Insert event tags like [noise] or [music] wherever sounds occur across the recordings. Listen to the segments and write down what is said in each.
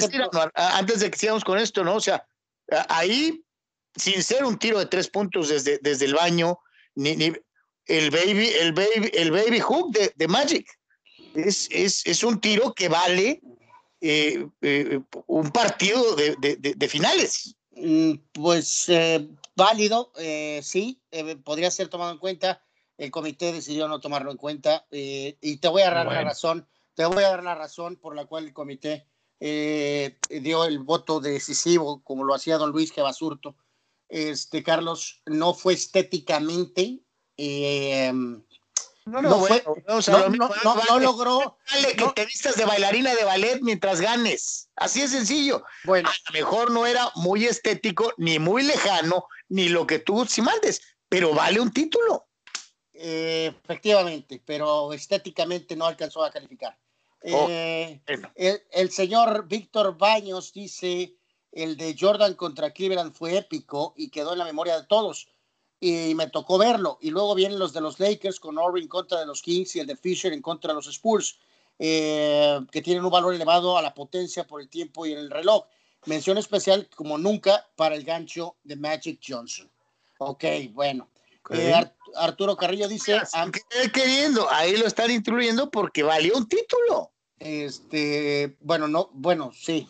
decir, antes de que sigamos con esto, ¿no? O sea, ahí, sin ser un tiro de tres puntos desde, desde el baño, ni, el baby, el baby, el baby hook de, de Magic. Es, es, es, un tiro que vale eh, eh, un partido de, de, de finales. Mm, pues eh, válido, sí, podría ser tomado en cuenta. El comité decidió no tomarlo en cuenta y te voy a dar la razón. Te voy a dar la razón por la cual el comité dio el voto decisivo, como lo hacía don Luis Gebasurto. Este, Carlos, no fue estéticamente eh, no, no, fue, no, logró. [laughs] que te vistas de bailarina de ballet mientras ganes. Así es sencillo. Bueno, a lo mejor no era muy estético, ni muy lejano, ni lo que tú si mandes, pero vale un título. Eh, efectivamente, pero estéticamente no alcanzó a calificar. Oh, eh, el, el, señor Víctor Baños dice: el de Jordan contra Cleveland fue épico y quedó en la memoria de todos y me tocó verlo. Y luego vienen los de los Lakers con Orby en contra de los Kings y el de Fisher en contra de los Spurs, eh, que tienen un valor elevado a la potencia por el tiempo y el reloj. Mención especial como nunca para el gancho de Magic Johnson. Ok, bueno. Eh, Arturo Carrillo dice... Queriendo, ahí lo están incluyendo porque valió un título. Este, bueno, no, bueno, sí,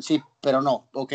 sí, pero no, ok.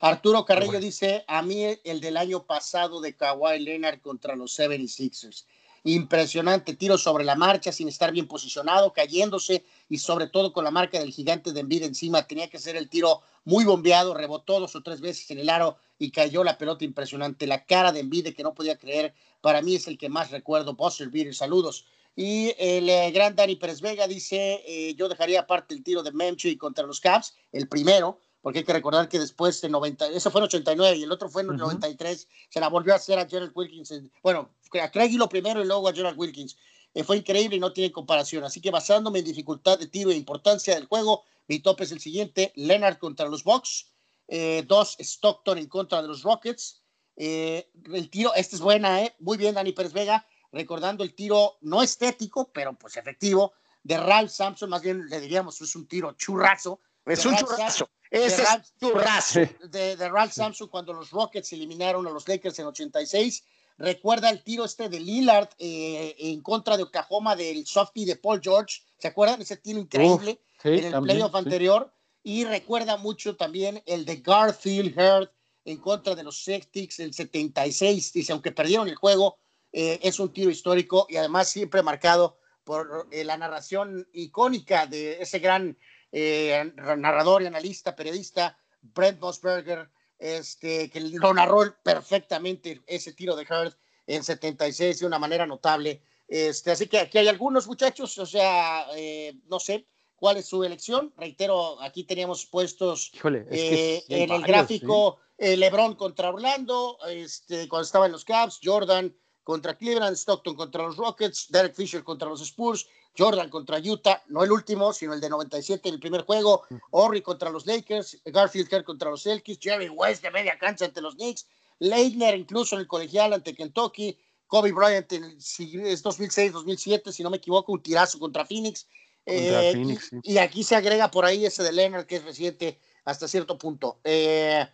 Arturo Carrillo dice, a mí el del año pasado de Kawhi Leonard contra los 76ers. Impresionante tiro sobre la marcha sin estar bien posicionado, cayéndose y sobre todo con la marca del gigante de Envid encima. Tenía que ser el tiro muy bombeado, rebotó dos o tres veces en el aro y cayó la pelota impresionante. La cara de Envid que no podía creer, para mí es el que más recuerdo. Buster Beer, saludos. Y el eh, gran Dani Pérez Vega dice, eh, yo dejaría aparte el tiro de Memchi contra los Caps, el primero, porque hay que recordar que después de 90, eso fue en 89 y el otro fue en 93, se la volvió a hacer a Gerald Wilkins, bueno, a Craig lo primero y luego a Gerald Wilkins. Eh, fue increíble y no tiene comparación. Así que basándome en dificultad de tiro e importancia del juego, mi tope es el siguiente: Leonard contra los Bucks, eh, dos Stockton en contra de los Rockets. Eh, el tiro, esta es buena, ¿eh? Muy bien, Dani Pérez Vega, recordando el tiro no estético, pero pues efectivo, de Ralph Sampson, más bien le diríamos, es un tiro churrazo. Es un churrazo. Ese es tu raso. De, Ralph Samson cuando los Rockets eliminaron a los Lakers en 86. Recuerda el tiro este de Lillard eh, en contra de Oklahoma del softy de Paul George. ¿Se acuerdan? Ese tiro increíble en el playoff anterior. Y recuerda mucho también el de Garfield Heard en contra de los Celtics el 76. Dice, aunque perdieron el juego, eh, es un tiro histórico y además siempre marcado por eh, la narración icónica de ese gran eh, narrador y analista, periodista, Brent Mosberger, este, que lo narró perfectamente ese tiro de Heard en 76 de una manera notable. Este, así que aquí hay algunos muchachos, o sea, eh, no sé cuál es su elección. Reitero, aquí teníamos puestos eh, en el gráfico LeBron contra Orlando, este, cuando estaba en los Cavs, Jordan contra Cleveland, Stockton contra los Rockets, Derek Fisher contra los Spurs, Jordan contra Utah, no el último, sino el de 97 en el primer juego, Horry contra los Lakers, Garfield contra los Celtics, Jerry West de media cancha ante los Knicks, Leitner incluso en el colegial ante Kentucky, Kobe Bryant en el, es 2006-2007, si no me equivoco, un tirazo contra Phoenix. Eh, y, aquí se agrega por ahí ese de Leonard, que es reciente hasta cierto punto. Eh,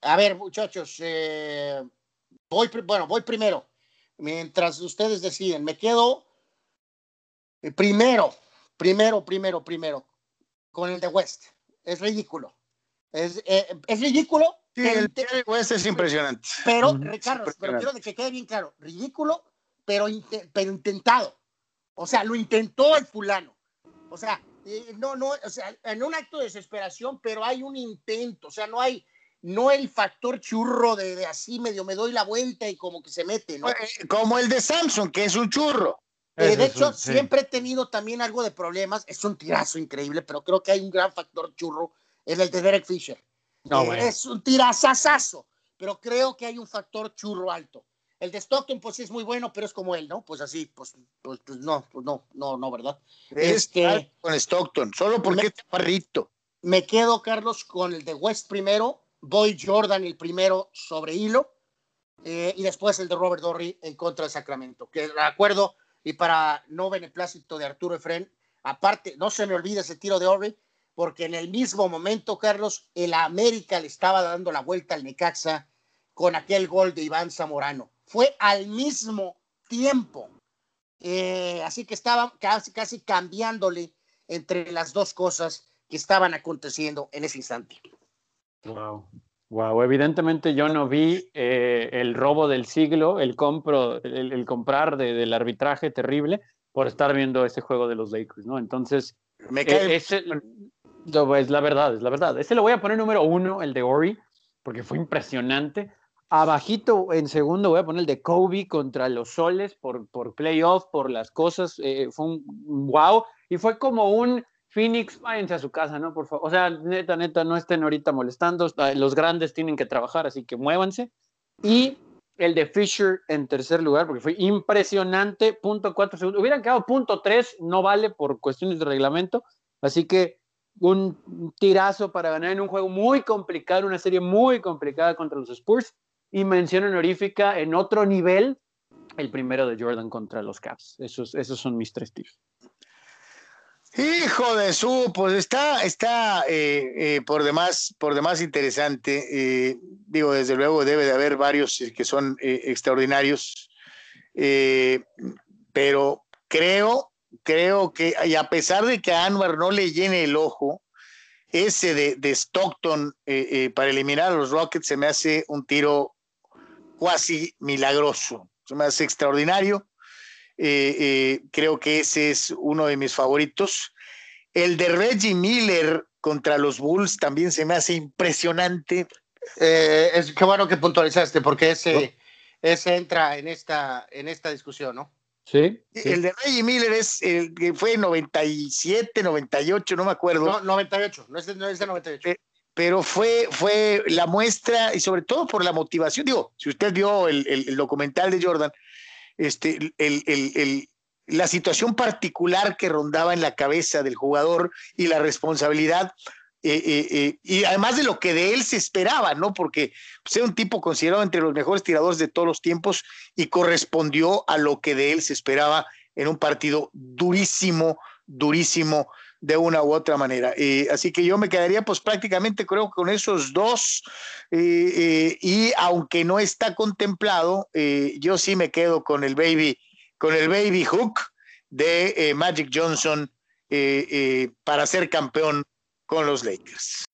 a ver, muchachos, eh, voy, bueno, voy primero. Mientras ustedes deciden, me quedo eh, primero, primero, primero, primero, con el de West. Es ridículo. Es, eh, es ridículo. Sí, el de West es impresionante. Pero, Ricardo, pero quiero que quede bien claro, ridículo, pero, pero intentado. O sea, lo intentó el fulano. O sea, eh, no, no, o sea, en un acto de desesperación, pero hay un intento, o sea, no hay, no el factor churro de, de así medio me doy la vuelta y como que se mete, ¿no? Como el de Samsung, que es un churro. Eh, de hecho, siempre he tenido también algo de problemas. Es un tirazo increíble, pero creo que hay un gran factor churro en el de Derek Fisher. No, eh, Es un tirazazazo, pero creo que hay un factor churro alto. El de Stockton, pues sí es muy bueno, pero es como él, ¿no? Pues así, pues, pues, pues no, pues no, no, no, ¿verdad? Este, con Stockton, solo porque es parrito. Me quedo, Carlos, con el de West primero, Boy Jordan el primero sobre hilo, eh, y después el de Robert Dorry en contra de Sacramento, que de acuerdo, y para no beneplácito de Arturo Efren, aparte, no se me olvide ese tiro de Orbe, porque en el mismo momento, Carlos, el América le estaba dando la vuelta al Necaxa con aquel gol de Iván Zamorano. Fue al mismo tiempo. Eh, así que estaba casi, casi cambiándole entre las dos cosas que estaban aconteciendo en ese instante. Wow. Wow, evidentemente yo no vi eh, el robo del siglo, el compro, el, comprar del arbitraje terrible por estar viendo ese juego de los Lakers, ¿no? Entonces, me cae... Eh, es la verdad, es la verdad. Ese lo voy a poner número uno, el de Ori, porque fue impresionante. Abajito, en segundo, voy a poner el de Kobe contra los Soles por, por playoff, por las cosas. Eh, fue un wow. Y fue como un Phoenix, váyanse a su casa, ¿no? Por favor. O sea, neta, neta, no estén ahorita molestando. Los grandes tienen que trabajar, así que muévanse. Y el de Fisher en tercer lugar, porque fue impresionante. Punto cuatro segundos. Hubieran quedado punto tres, no vale por cuestiones de reglamento. Así que un tirazo para ganar en un juego muy complicado, una serie muy complicada contra los Spurs. Y mención honorífica en otro nivel, el primero de Jordan contra los Cavs. Esos, esos son mis tres tiros. Hijo de su, pues está, está eh, eh, por demás, por demás interesante. Eh, digo, desde luego debe de haber varios que son extraordinarios, pero creo, creo que, y a pesar de que a Anwar no le llene el ojo, ese de, Stockton para eliminar a los Rockets se me hace un tiro cuasi milagroso, se me hace extraordinario eh, eh, creo que ese es uno de mis favoritos. El de Reggie Miller contra los Bulls también se me hace impresionante. Eh, es que bueno que puntualizaste, porque ese, ese entra en esta, en esta discusión, ¿no? Sí, El de Reggie Miller es el que fue 97, 98, no me acuerdo. No, 98, no es de, no es de 98 pero fue, fue la muestra y sobre todo por la motivación. Digo, si usted vio el, el documental de Jordan, este, el, la situación particular que rondaba en la cabeza del jugador y la responsabilidad. Eh, eh, eh, y además de lo que de él se esperaba, ¿no? Porque pues, era un tipo considerado entre los mejores tiradores de todos los tiempos y correspondió a lo que de él se esperaba en un partido durísimo, durísimo de una u otra manera. Eh, así que yo me quedaría pues prácticamente creo con esos dos eh, eh, y aunque no está contemplado, yo sí me quedo con el baby, con el baby hook de Magic Johnson para ser campeón con los Lakers.